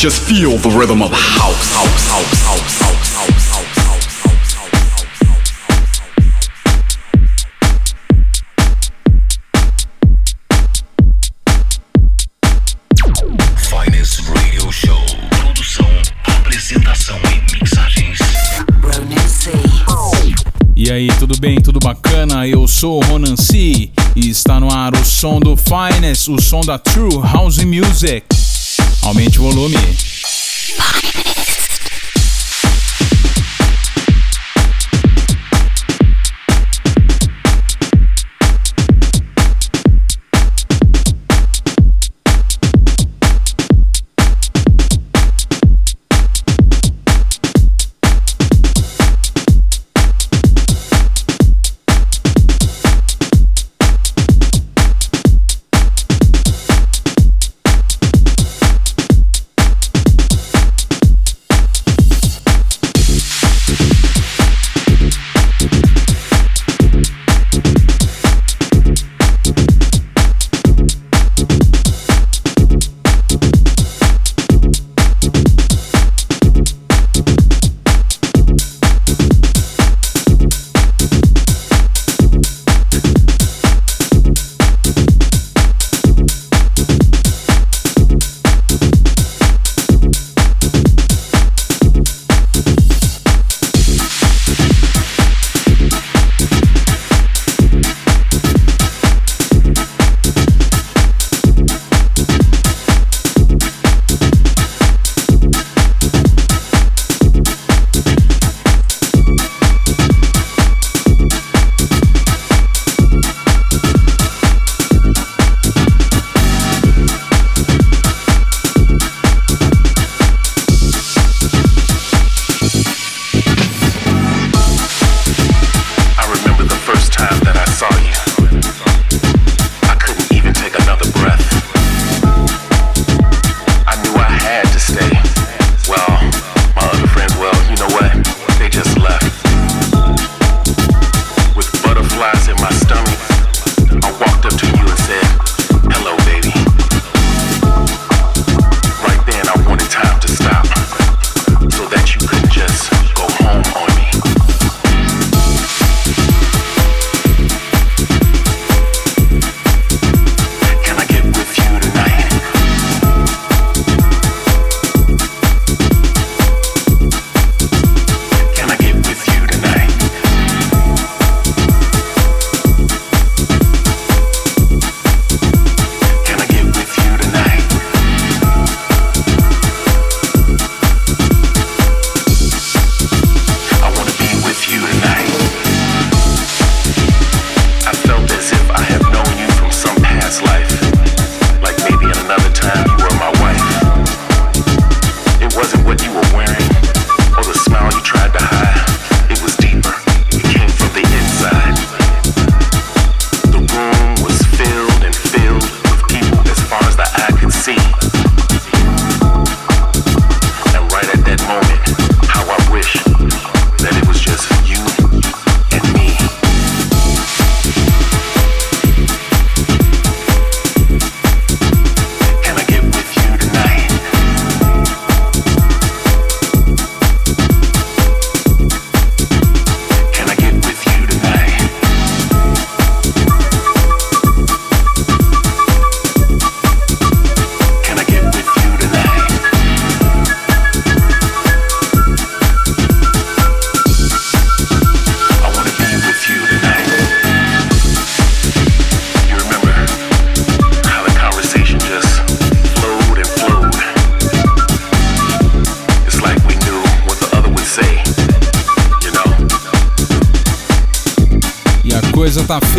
Just feel the rhythm of house, house, house, house, house, house, house. E aí, tudo bem? Tudo bacana? Eu sou o Ronan C e está no ar o som do Finest, o som da True House Music. Aumente o volume.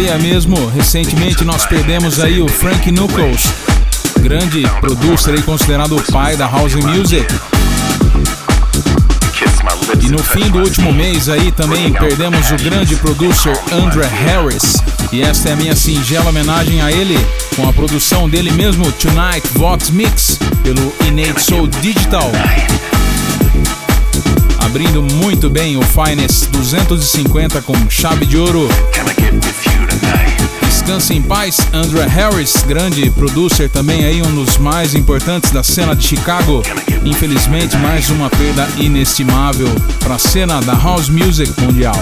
feia mesmo. Recentemente nós perdemos aí o Frank Knuckles, grande producer e considerado o pai da house music. E no fim do último mês aí também perdemos o grande producer André Harris. E esta é a minha singela homenagem a ele, com a produção dele mesmo, Tonight Vox Mix, pelo Innate Soul Digital. Abrindo muito bem o Finest 250 com chave de ouro. Descanse em paz, Andrew Harris, grande producer também aí, um dos mais importantes da cena de Chicago. Infelizmente, mais uma perda inestimável para a cena da house music mundial.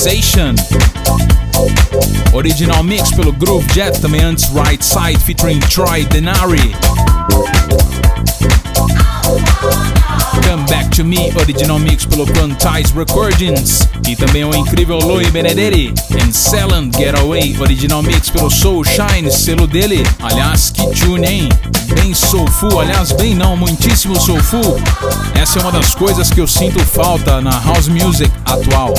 Sensation. Original mix pelo Groove Jet, também antes Right Side featuring Troy Denari. Come Back to Me, original mix pelo Quantize Recordings. E também o incrível Louis Benedetti. And Selland Getaway, original mix pelo Soul Shine, selo dele. Aliás, que tune, hein? Bem soulful, aliás, bem não, muitíssimo soulful. Essa é uma das coisas que eu sinto falta na house music atual.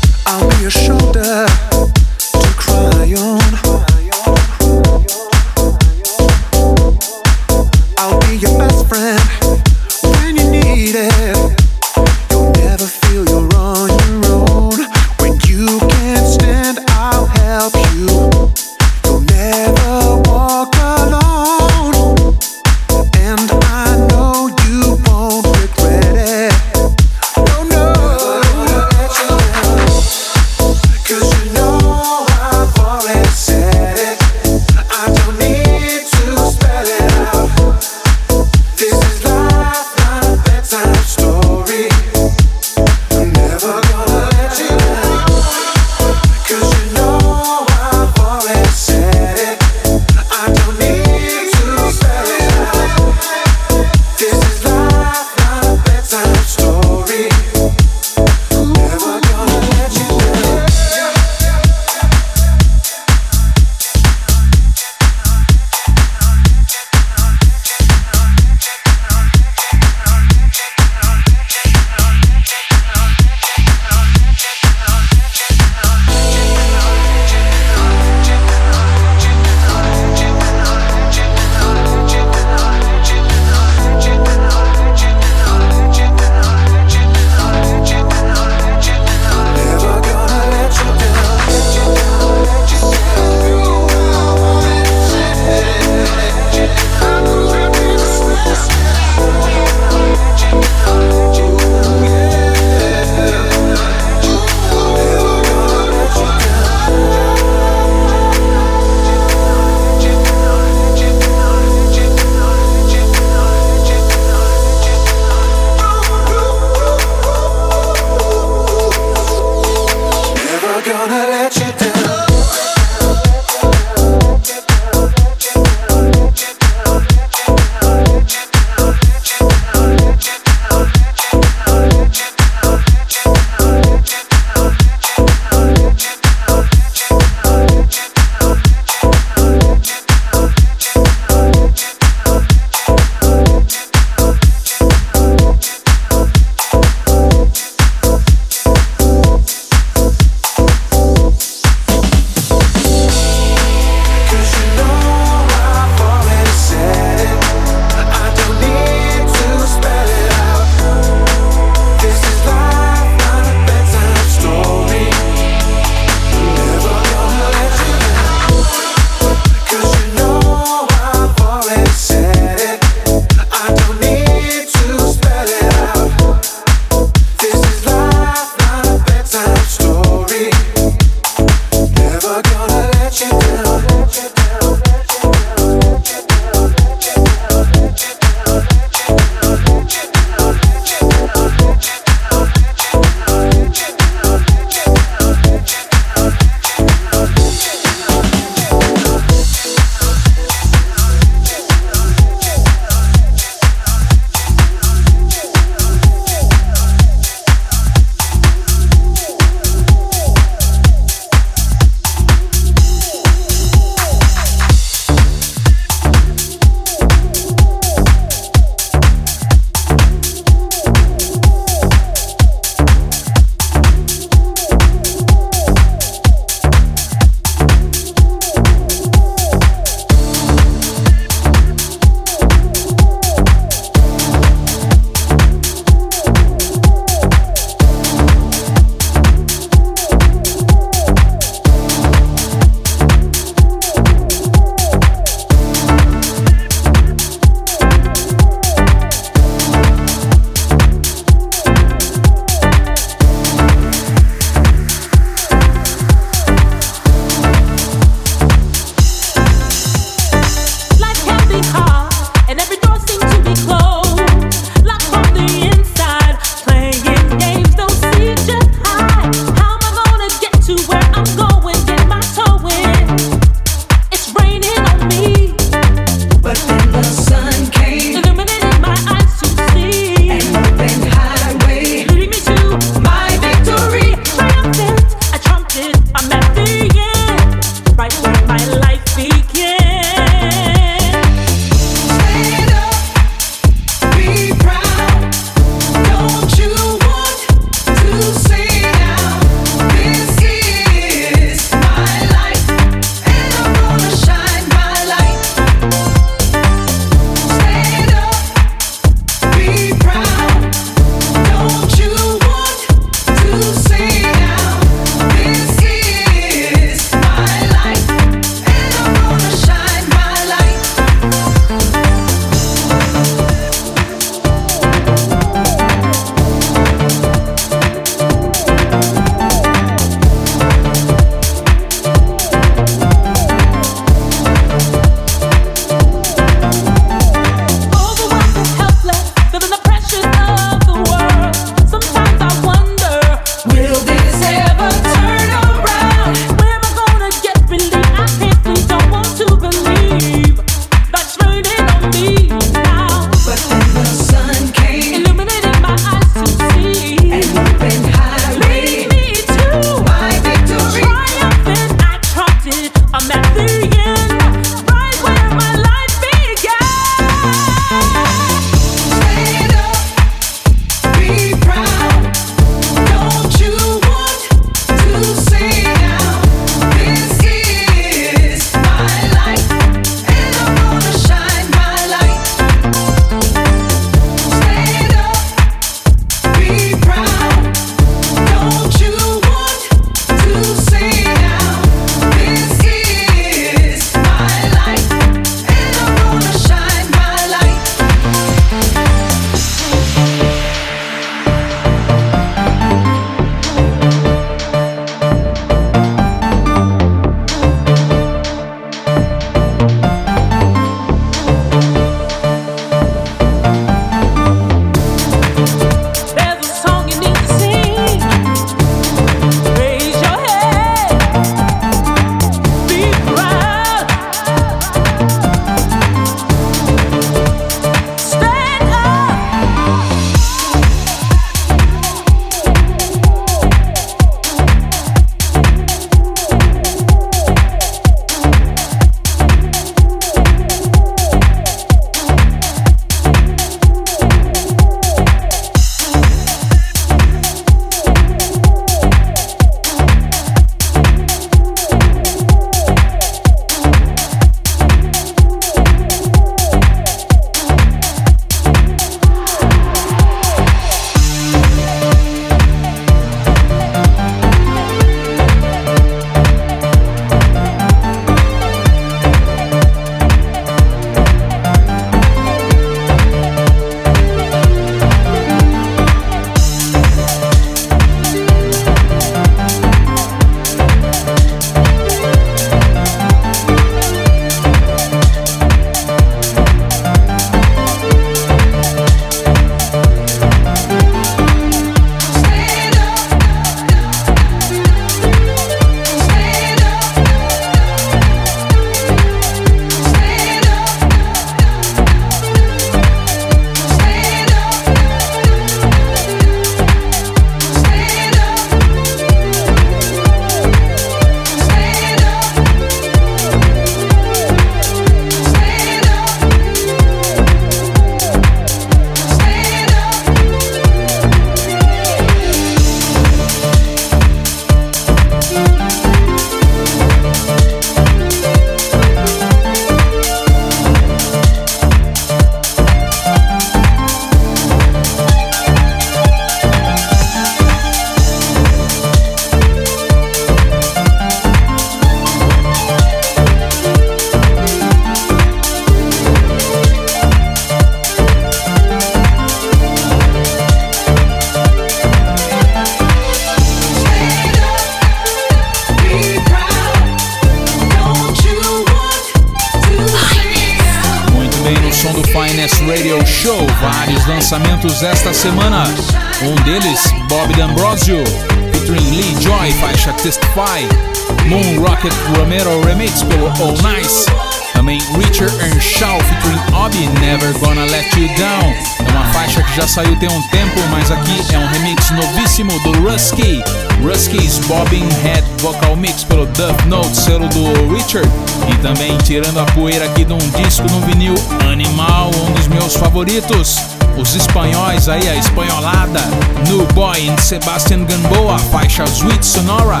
Tem um tempo, mas aqui é um remix novíssimo do Rusky. Rusky's Bobbing Head Vocal Mix pelo Duff Note, selo do Richard. E também tirando a poeira aqui de um disco no vinil Animal, um dos meus favoritos. Os espanhóis aí, a espanholada. New Boy em Sebastian Gamboa, faixa Sweet Sonora.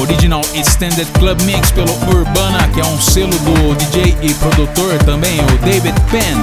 Original Extended Club Mix pelo Urbana, que é um selo do DJ e produtor também, o David Penn.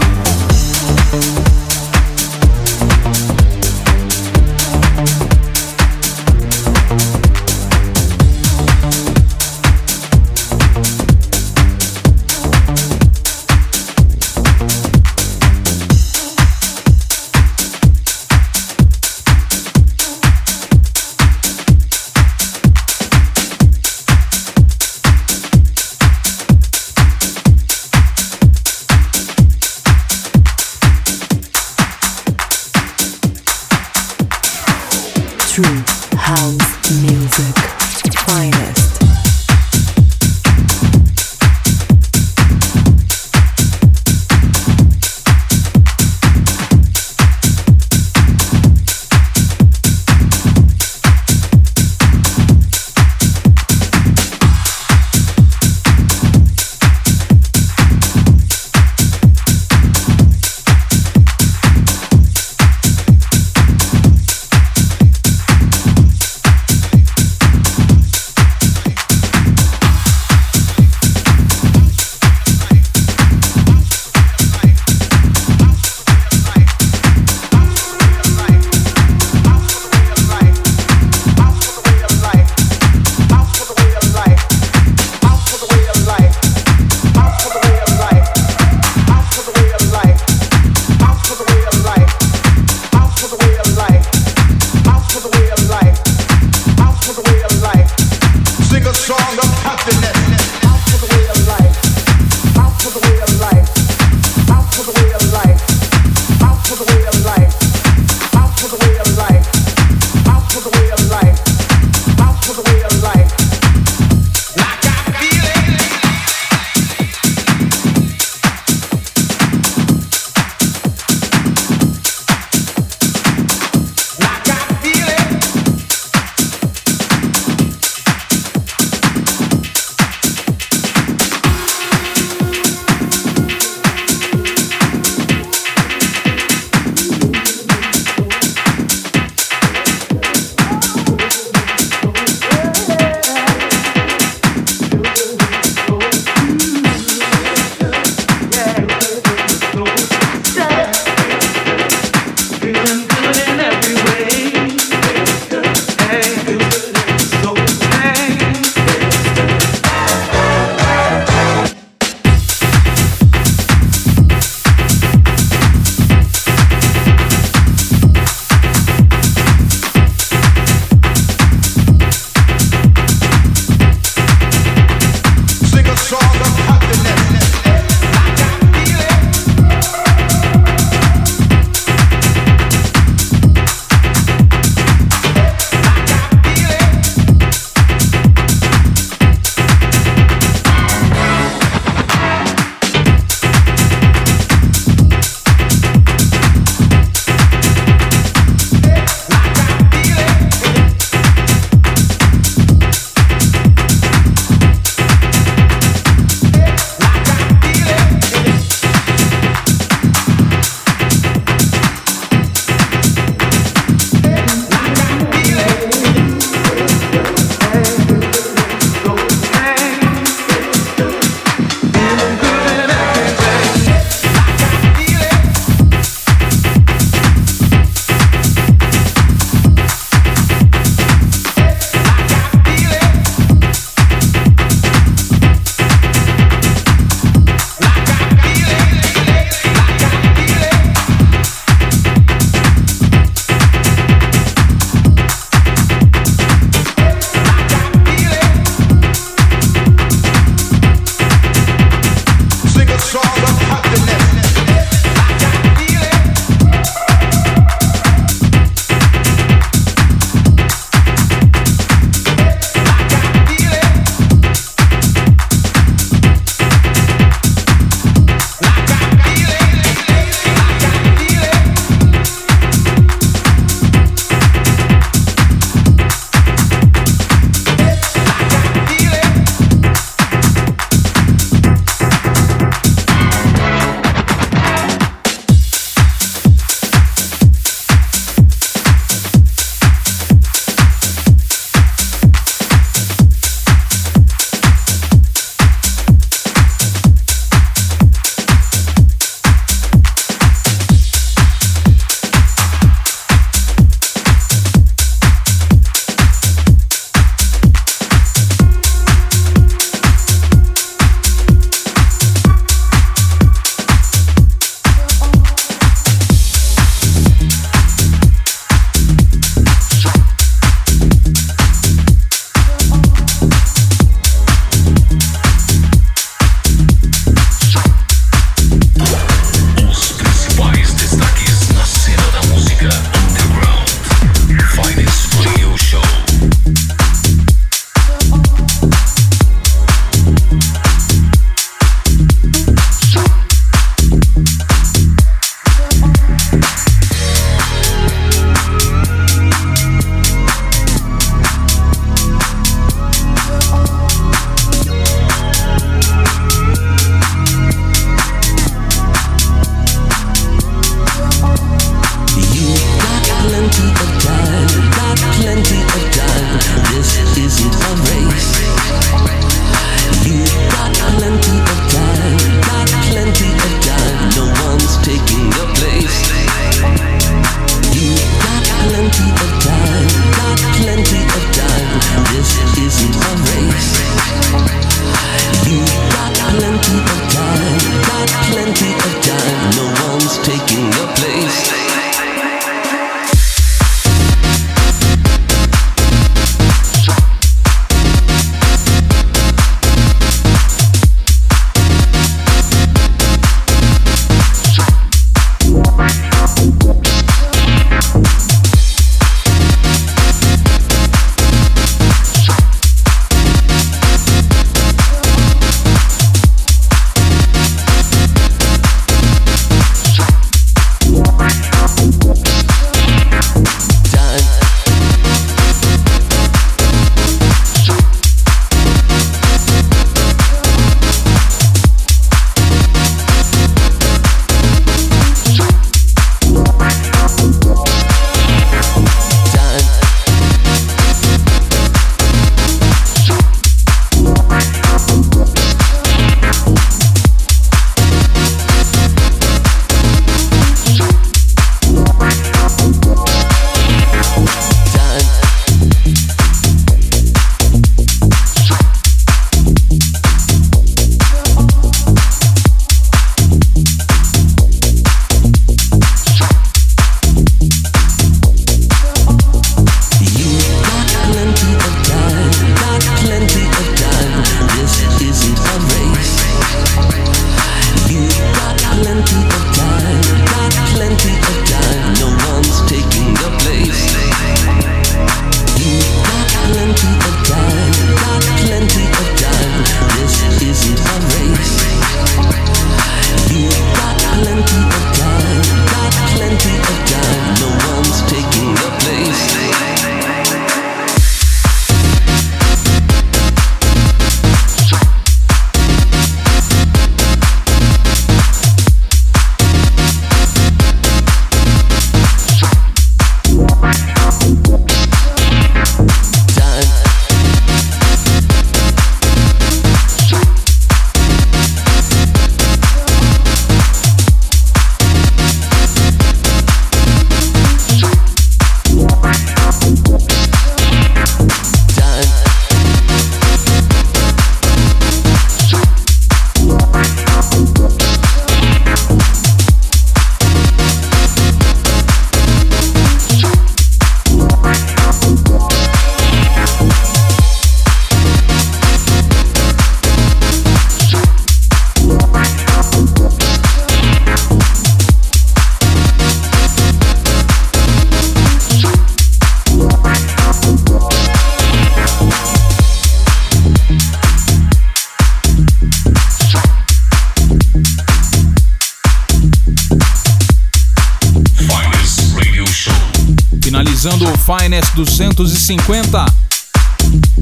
250.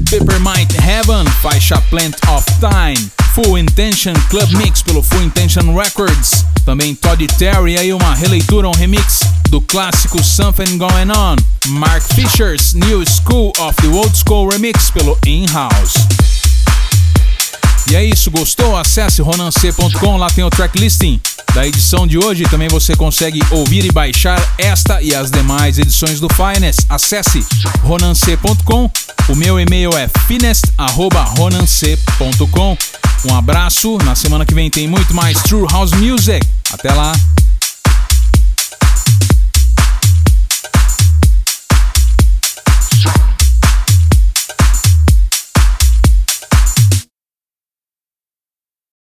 Peppermint Heaven, faixa Plant of Time. Full Intention Club Mix pelo Full Intention Records. Também Todd Terry aí uma releitura, um remix do clássico Something Going On. Mark Fisher's New School of the Old School Remix pelo In-House. E é isso, gostou? Acesse ronance.com, lá tem o track listing da edição de hoje. Também você consegue ouvir e baixar esta e as demais edições do Finest. Acesse ronance.com. O meu e-mail é finest@ronance.com. Um abraço. Na semana que vem tem muito mais True House Music. Até lá.